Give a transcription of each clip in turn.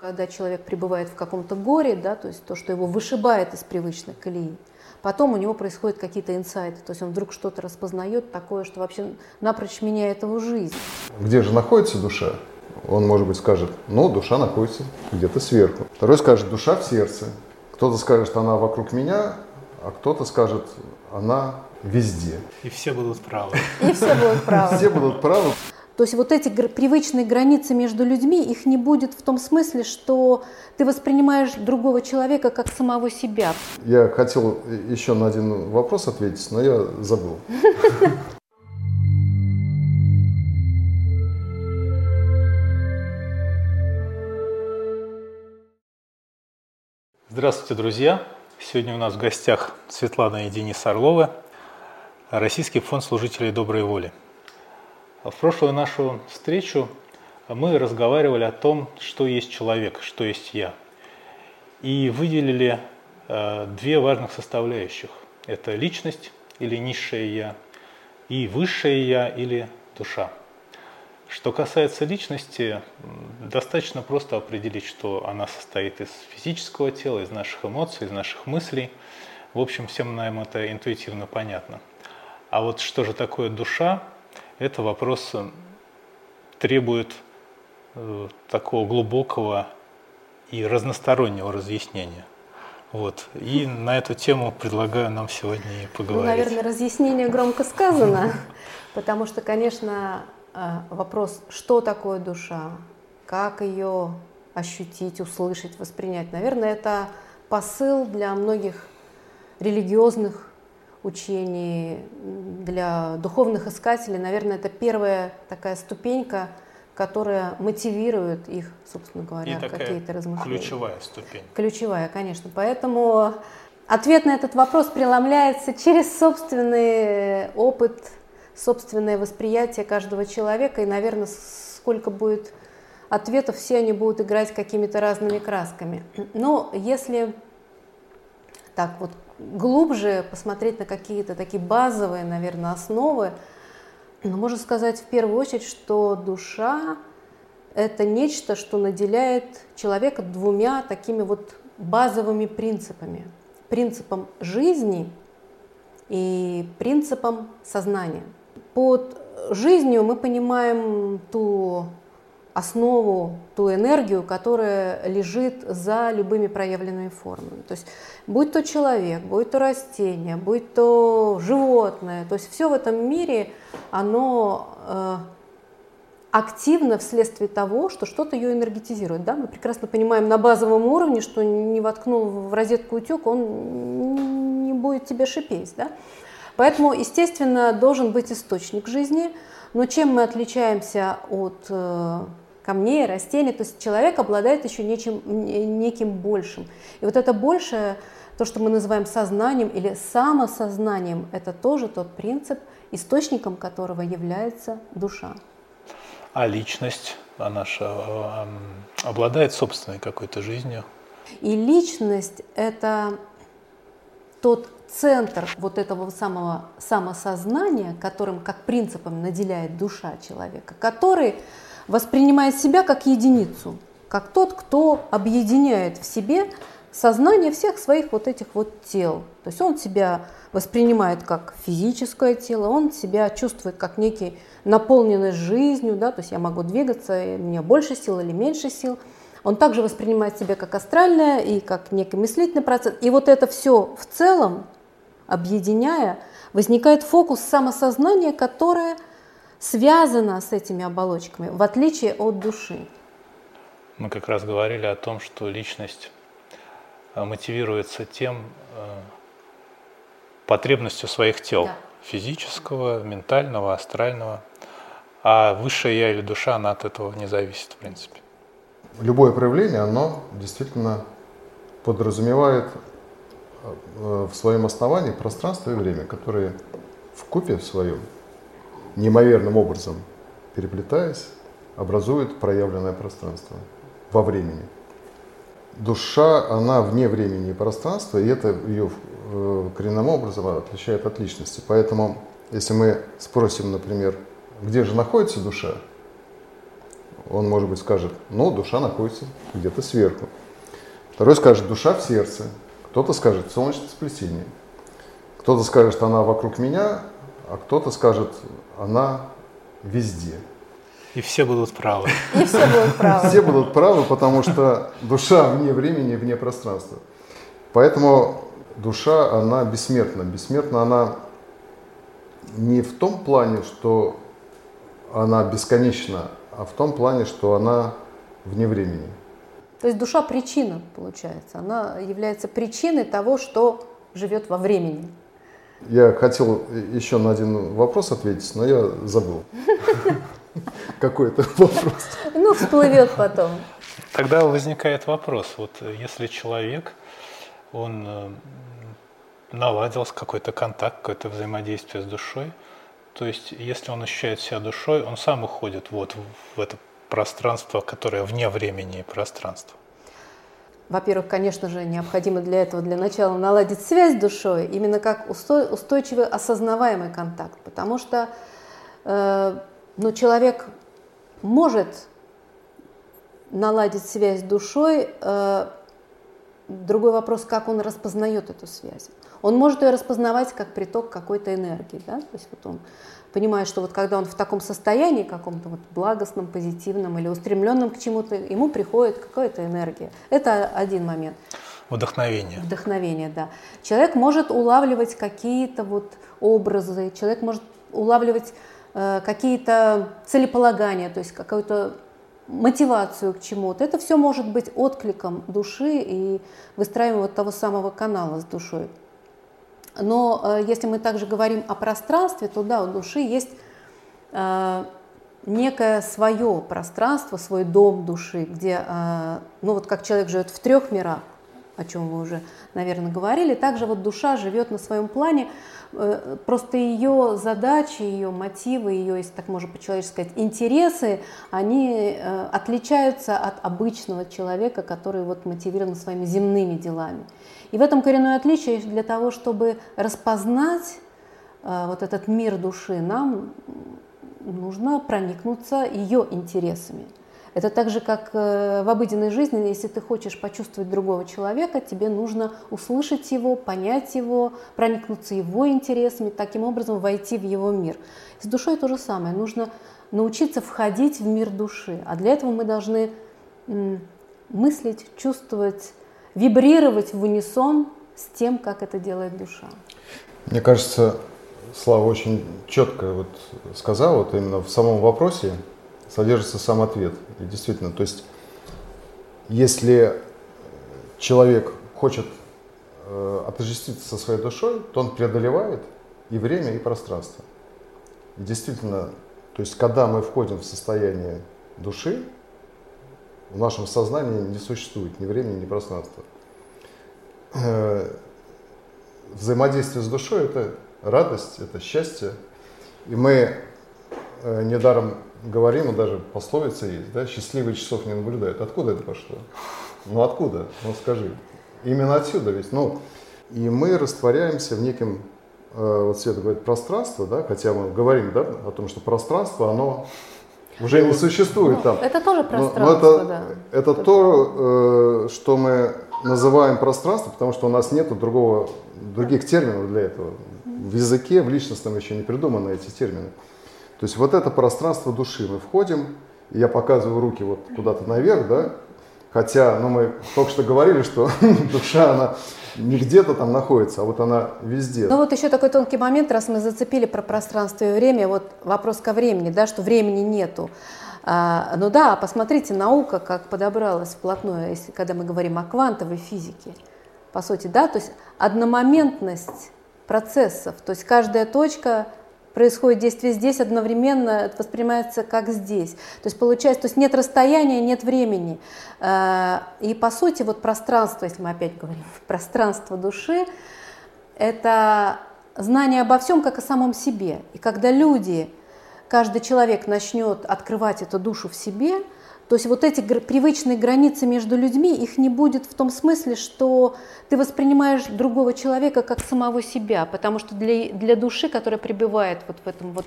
Когда человек пребывает в каком-то горе, да, то есть то, что его вышибает из привычных колеи, потом у него происходят какие-то инсайты, то есть он вдруг что-то распознает такое, что вообще напрочь меняет его жизнь. Где же находится душа? Он, может быть, скажет, ну, душа находится где-то сверху. Второй скажет, душа в сердце. Кто-то скажет, она вокруг меня, а кто-то скажет, она везде. И все будут правы. И все будут правы. Все будут правы. То есть вот эти привычные границы между людьми, их не будет в том смысле, что ты воспринимаешь другого человека как самого себя. Я хотел еще на один вопрос ответить, но я забыл. Здравствуйте, друзья! Сегодня у нас в гостях Светлана и Денис Орловы, Российский фонд служителей доброй воли. В прошлую нашу встречу мы разговаривали о том, что есть человек, что есть я. И выделили э, две важных составляющих. Это личность или низшее я, и высшее я или душа. Что касается личности, достаточно просто определить, что она состоит из физического тела, из наших эмоций, из наших мыслей. В общем, всем нам это интуитивно понятно. А вот что же такое душа, это вопрос э, требует э, такого глубокого и разностороннего разъяснения. Вот. И на эту тему предлагаю нам сегодня и поговорить. Ну, наверное, разъяснение громко сказано, потому что, конечно, э, вопрос, что такое душа, как ее ощутить, услышать, воспринять, наверное, это посыл для многих религиозных учений, для духовных искателей, наверное, это первая такая ступенька, которая мотивирует их, собственно говоря, какие-то размышления. Ключевая ступень. Ключевая, конечно. Поэтому ответ на этот вопрос преломляется через собственный опыт, собственное восприятие каждого человека. И, наверное, сколько будет ответов, все они будут играть какими-то разными красками. Но если так вот глубже посмотреть на какие-то такие базовые, наверное, основы, но можно сказать в первую очередь, что душа – это нечто, что наделяет человека двумя такими вот базовыми принципами. Принципом жизни и принципом сознания. Под жизнью мы понимаем ту основу, ту энергию, которая лежит за любыми проявленными формами. То есть будь то человек, будь то растение, будь то животное, то есть все в этом мире, оно э, активно вследствие того, что что-то ее энергетизирует. Да? Мы прекрасно понимаем на базовом уровне, что не воткнул в розетку утюг, он не будет тебе шипеть. Да? Поэтому, естественно, должен быть источник жизни. Но чем мы отличаемся от э, камней, растений. То есть человек обладает еще нечем, неким большим. И вот это большее, то, что мы называем сознанием или самосознанием, это тоже тот принцип, источником которого является душа. А личность, она же э, обладает собственной какой-то жизнью. И личность – это тот центр вот этого самого самосознания, которым как принципом наделяет душа человека, который воспринимает себя как единицу, как тот, кто объединяет в себе сознание всех своих вот этих вот тел. То есть он себя воспринимает как физическое тело, он себя чувствует как некий наполненный жизнью, да, то есть я могу двигаться, у меня больше сил или меньше сил. Он также воспринимает себя как астральное и как некий мыслительный процесс. И вот это все в целом, объединяя, возникает фокус самосознания, которое – связана с этими оболочками, в отличие от души. Мы как раз говорили о том, что личность э, мотивируется тем э, потребностью своих тел, да. физического, ментального, астрального, а высшая я или душа, она от этого не зависит, в принципе. Любое проявление, оно действительно подразумевает э, в своем основании пространство и время, которые в купе в своем неимоверным образом переплетаясь, образует проявленное пространство во времени. Душа, она вне времени и пространства, и это ее э, коренным образом отличает от личности. Поэтому, если мы спросим, например, где же находится душа, он, может быть, скажет, ну, душа находится где-то сверху. Второй скажет, душа в сердце. Кто-то скажет, солнечное сплетение. Кто-то скажет, она вокруг меня, а кто-то скажет, она везде. И все будут правы. И все будут правы. Все будут правы, потому что душа вне времени, вне пространства. Поэтому душа, она бессмертна. Бессмертна она не в том плане, что она бесконечна, а в том плане, что она вне времени. То есть душа причина, получается. Она является причиной того, что живет во времени. Я хотел еще на один вопрос ответить, но я забыл. Какой это вопрос? Ну, всплывет потом. Тогда возникает вопрос, вот если человек, он э, наладил какой-то контакт, какое-то взаимодействие с душой, то есть если он ощущает себя душой, он сам уходит вот в это пространство, которое вне времени и пространства. Во-первых, конечно же, необходимо для этого для начала наладить связь с душой, именно как устойчивый осознаваемый контакт, потому что э, ну, человек может наладить связь с душой. Э, другой вопрос, как он распознает эту связь. Он может ее распознавать как приток какой-то энергии. Да? То есть вот он понимает, что вот когда он в таком состоянии, каком-то вот благостном, позитивном или устремленном к чему-то, ему приходит какая-то энергия. Это один момент. Вдохновение. Вдохновение, да. Человек может улавливать какие-то вот образы, человек может улавливать э, какие-то целеполагания, то есть какую-то мотивацию к чему-то. Это все может быть откликом души и выстраиванием вот того самого канала с душой. Но э, если мы также говорим о пространстве, то да, у души есть э, некое свое пространство, свой дом души, где, э, ну вот как человек живет в трех мирах, о чем вы уже, наверное, говорили, также вот душа живет на своем плане, э, просто ее задачи, ее мотивы, ее, если так можно по-человечески сказать, интересы, они э, отличаются от обычного человека, который вот мотивирован своими земными делами. И в этом коренное отличие для того, чтобы распознать э, вот этот мир души, нам нужно проникнуться ее интересами. Это так же, как э, в обыденной жизни, если ты хочешь почувствовать другого человека, тебе нужно услышать его, понять его, проникнуться его интересами, таким образом войти в его мир. С душой то же самое. Нужно научиться входить в мир души. А для этого мы должны мыслить, чувствовать, вибрировать в унисон с тем, как это делает душа. Мне кажется, Слава очень четко вот сказал, вот именно в самом вопросе содержится сам ответ. И действительно, то есть, если человек хочет э, отождествиться со своей душой, то он преодолевает и время, и пространство. И действительно, то есть, когда мы входим в состояние души, в нашем сознании не существует ни времени, ни пространства. Э, взаимодействие с душой – это радость, это счастье. И мы э, недаром говорим, даже пословица есть, да, счастливые часов не наблюдают. Откуда это пошло? Ну откуда? Ну скажи. Именно отсюда ведь. Ну, и мы растворяемся в неком, э, вот Света говорит, пространство, да, хотя мы говорим, да, о том, что пространство, оно уже не существует там. Это тоже пространство, но, но это, да. Это то, э, что мы называем пространство, потому что у нас нет другого, других терминов для этого. В языке, в личностном еще не придуманы эти термины. То есть вот это пространство души. Мы входим, и я показываю руки вот куда-то наверх, да, хотя, ну, мы только что говорили, что душа, она не где-то там находится, а вот она везде. Ну вот еще такой тонкий момент, раз мы зацепили про пространство и время, вот вопрос ко времени, да, что времени нету. А, ну да, посмотрите, наука как подобралась вплотную, если, когда мы говорим о квантовой физике, по сути, да, то есть одномоментность процессов, то есть каждая точка происходит действие здесь одновременно, это воспринимается как здесь. То есть получается, то есть нет расстояния, нет времени. Э, и по сути вот пространство, если мы опять говорим, пространство души, это знание обо всем, как о самом себе. И когда люди, каждый человек начнет открывать эту душу в себе, то есть вот эти привычные границы между людьми, их не будет в том смысле, что ты воспринимаешь другого человека как самого себя, потому что для, для души, которая пребывает вот в этом вот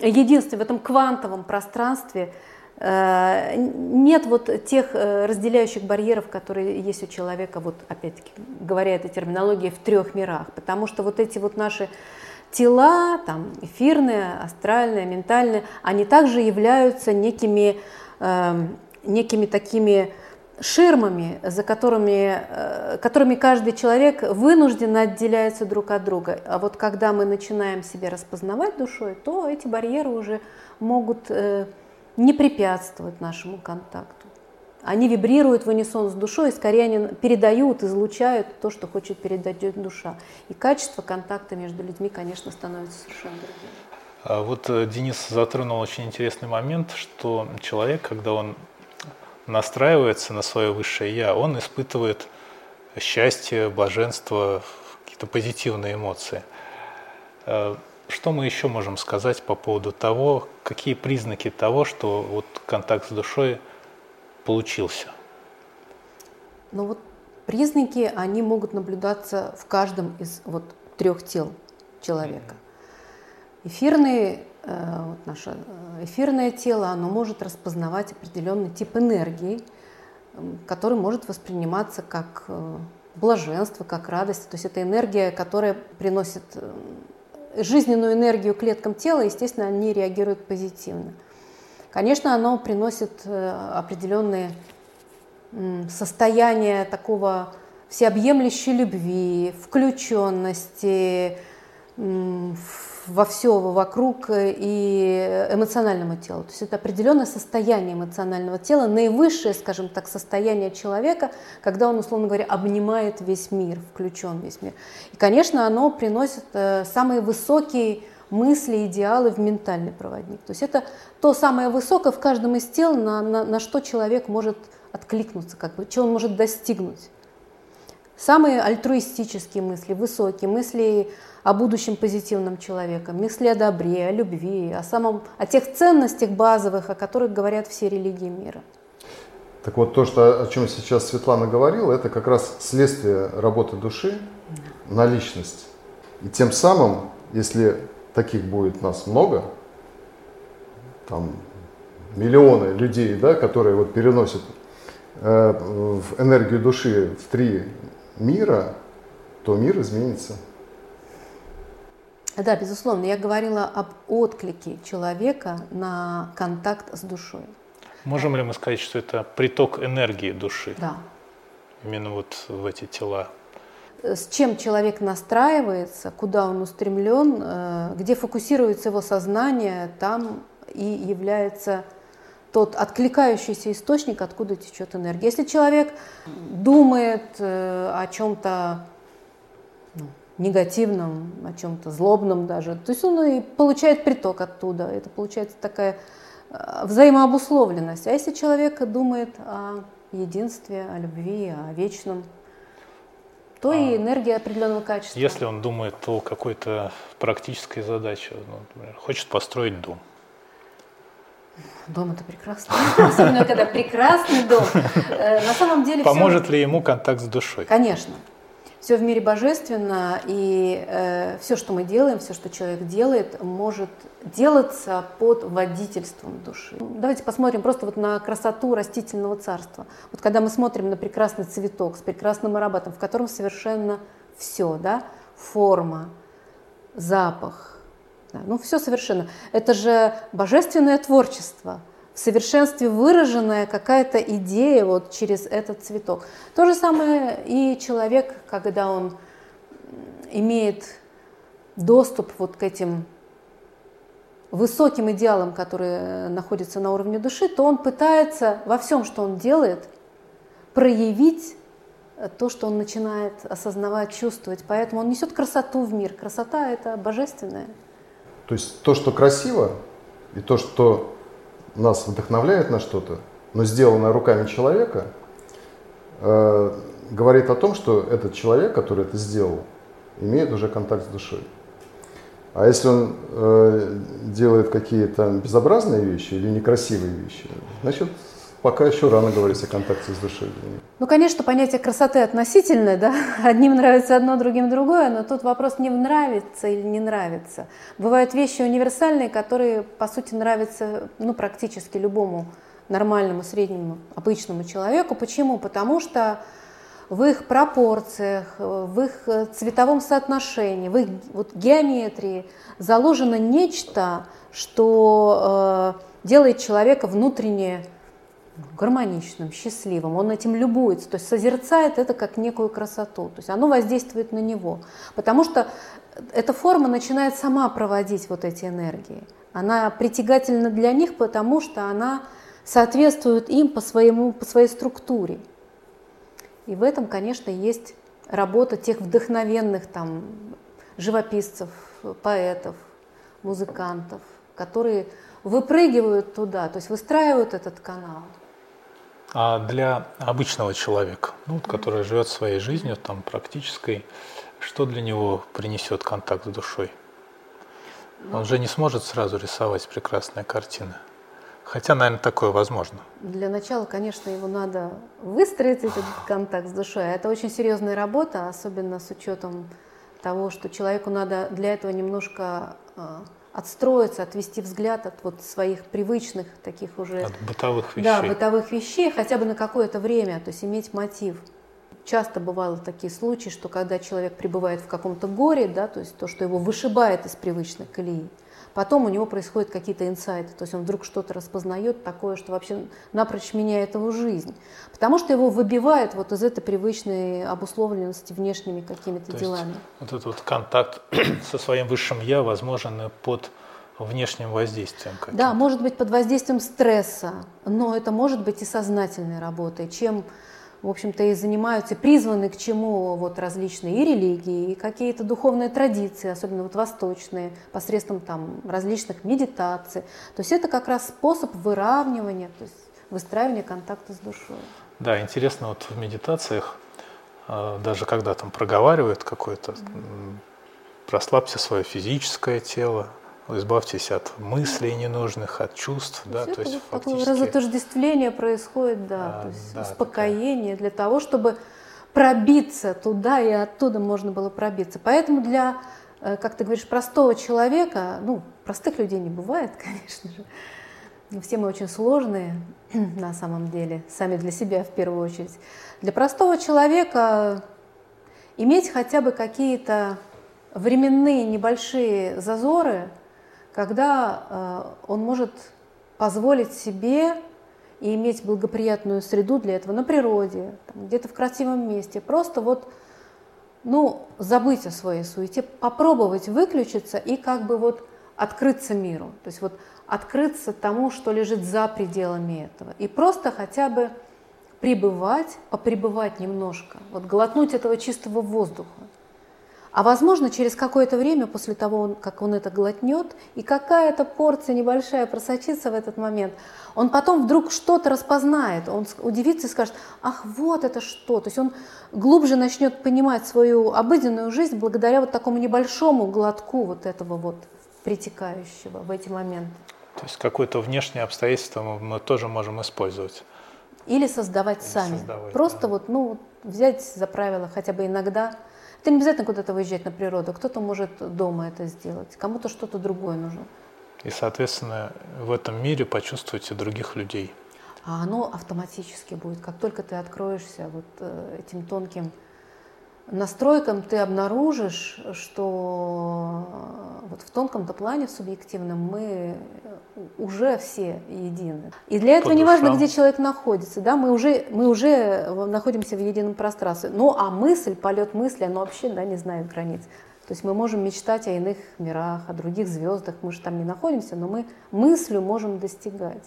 единстве, в этом квантовом пространстве, Э, нет вот тех э, разделяющих барьеров, которые есть у человека, вот опять-таки говоря этой терминологией, в трех мирах. Потому что вот эти вот наши тела, там эфирные, астральные, ментальные, они также являются некими, некими такими ширмами, за которыми, э, которыми каждый человек вынужденно отделяется друг от друга. А вот когда мы начинаем себя распознавать душой, то эти барьеры уже могут э, не препятствуют нашему контакту. Они вибрируют в унисон с душой, и скорее они передают, излучают то, что хочет передать душа. И качество контакта между людьми, конечно, становится совершенно другим. А вот э, Денис затронул очень интересный момент, что человек, когда он настраивается на свое высшее я, он испытывает счастье, блаженство, какие-то позитивные эмоции. Э, что мы еще можем сказать по поводу того, какие признаки того, что вот контакт с душой получился? Ну вот признаки, они могут наблюдаться в каждом из вот трех тел человека. Эфирный, э, вот наше э, эфирное тело, оно может распознавать определенный тип энергии, который может восприниматься как э, блаженство, как радость. То есть это энергия, которая приносит жизненную энергию клеткам тела, естественно, они реагируют позитивно. Конечно, оно приносит определенные состояния такого всеобъемлющей любви, включенности, во все вокруг э, и эмоциональному телу. То есть это определенное состояние эмоционального тела, наивысшее, скажем так, состояние человека, когда он, условно говоря, обнимает весь мир, включен весь мир. И, конечно, оно приносит э, самые высокие мысли, идеалы в ментальный проводник. То есть это то самое высокое в каждом из тел, на, на, на что человек может откликнуться, как бы, чего он может достигнуть. Самые альтруистические мысли, высокие мысли о будущем позитивном человека, мысли о добре, о любви, о, самом, о тех ценностях базовых, о которых говорят все религии мира. Так вот, то, что, о чем сейчас Светлана говорила, это как раз следствие работы души на личность. И тем самым, если таких будет нас много, там миллионы людей, да, которые вот переносят э, в энергию души в три мира, то мир изменится. Да, безусловно. Я говорила об отклике человека на контакт с душой. Можем ли мы сказать, что это приток энергии души? Да. Именно вот в эти тела. С чем человек настраивается, куда он устремлен, э, где фокусируется его сознание, там и является тот откликающийся источник, откуда течет энергия. Если человек думает э, о чем-то негативном, о чем-то злобном даже. То есть он и получает приток оттуда. Это получается такая э, взаимообусловленность. А если человек думает о единстве, о любви, о вечном, то а и энергия определенного качества. Если он думает о какой-то практической задаче, ну, например, хочет построить дом. Дом это прекрасно. Особенно когда прекрасный дом. Э, на самом деле. Поможет все... ли ему контакт с душой? Конечно все в мире божественно, и э, все, что мы делаем, все, что человек делает, может делаться под водительством души. Давайте посмотрим просто вот на красоту растительного царства. Вот когда мы смотрим на прекрасный цветок с прекрасным ароматом, в котором совершенно все, да, форма, запах, да, ну все совершенно. Это же божественное творчество – в совершенстве выраженная какая-то идея вот через этот цветок. То же самое и человек, когда он имеет доступ вот к этим высоким идеалам, которые находятся на уровне души, то он пытается во всем, что он делает, проявить то, что он начинает осознавать, чувствовать. Поэтому он несет красоту в мир. Красота – это божественное. То есть то, что красиво, и то, что нас вдохновляет на что-то, но сделано руками человека, э, говорит о том, что этот человек, который это сделал, имеет уже контакт с душой. А если он э, делает какие-то безобразные вещи или некрасивые вещи, значит, пока еще рано говорить о контакте с душой. Ну, конечно, понятие красоты относительное, да, одним нравится одно, другим другое, но тут вопрос не нравится или не нравится. Бывают вещи универсальные, которые, по сути, нравятся, ну, практически любому нормальному, среднему, обычному человеку. Почему? Потому что в их пропорциях, в их цветовом соотношении, в их вот, геометрии заложено нечто, что э, делает человека внутренне гармоничным, счастливым, он этим любуется, то есть созерцает это как некую красоту, то есть оно воздействует на него, потому что эта форма начинает сама проводить вот эти энергии. Она притягательна для них, потому что она соответствует им по, своему, по своей структуре. И в этом, конечно, есть работа тех вдохновенных там, живописцев, поэтов, музыкантов, которые выпрыгивают туда, то есть выстраивают этот канал. А для обычного человека, ну, который живет своей жизнью, там, практической, что для него принесет контакт с душой? Он же не сможет сразу рисовать прекрасные картины. Хотя, наверное, такое возможно. Для начала, конечно, его надо выстроить, этот контакт с душой. Это очень серьезная работа, особенно с учетом того, что человеку надо для этого немножко а, отстроиться, отвести взгляд от вот своих привычных таких уже... От бытовых вещей. Да, бытовых вещей, хотя бы на какое-то время, то есть иметь мотив. Часто бывало такие случаи, что когда человек пребывает в каком-то горе, да, то есть то, что его вышибает из привычной колеи, Потом у него происходят какие-то инсайты, то есть он вдруг что-то распознает такое, что вообще напрочь меняет его жизнь. Потому что его выбивает вот из этой привычной обусловленности внешними какими-то то делами. Вот этот вот контакт со своим высшим я возможен под внешним воздействием. Да, может быть под воздействием стресса, но это может быть и сознательной работой. Чем в общем-то, и занимаются, призваны к чему вот различные и религии, и какие-то духовные традиции, особенно вот восточные, посредством там различных медитаций. То есть это как раз способ выравнивания, то есть выстраивания контакта с душой. Да, интересно, вот в медитациях, а, даже когда там проговаривают какое-то, прослабьте свое физическое тело, избавьтесь от мыслей ненужных, от чувств, да, то есть фактически... Такое разотождествление происходит, да, а, то есть да, успокоение такая... для того, чтобы пробиться туда и оттуда можно было пробиться. Поэтому для, э, как ты говоришь, простого человека, ну, простых людей не бывает, конечно же, все мы очень сложные на самом деле, сами для себя в первую очередь. Для простого человека иметь хотя бы какие-то временные небольшие зазоры – когда э, он может позволить себе и иметь благоприятную среду для этого на природе, где-то в красивом месте, просто вот ну, забыть о своей суете, попробовать выключиться и как бы вот открыться миру, то есть вот открыться тому, что лежит за пределами этого, и просто хотя бы пребывать, попребывать немножко, вот глотнуть этого чистого воздуха, а возможно, через какое-то время после того, как он это глотнет, и какая-то порция небольшая просочится в этот момент, он потом вдруг что-то распознает, он удивится и скажет, ах, вот это что. То есть он глубже начнет понимать свою обыденную жизнь благодаря вот такому небольшому глотку вот этого вот притекающего в эти моменты. То есть какое-то внешнее обстоятельство мы тоже можем использовать. Или создавать Или сами. Создавать, Просто да. вот, ну, взять за правило хотя бы иногда это не обязательно куда-то выезжать на природу. Кто-то может дома это сделать, кому-то что-то другое нужно. И, соответственно, в этом мире почувствуйте других людей. А оно автоматически будет. Как только ты откроешься вот э, этим тонким настройкам ты обнаружишь, что вот в тонком-то плане, в субъективном, мы уже все едины. И для этого не важно, где человек находится, да, мы уже, мы уже находимся в едином пространстве. Ну, а мысль, полет мысли, оно вообще да, не знает границ. То есть мы можем мечтать о иных мирах, о других звездах, мы же там не находимся, но мы мыслью можем достигать.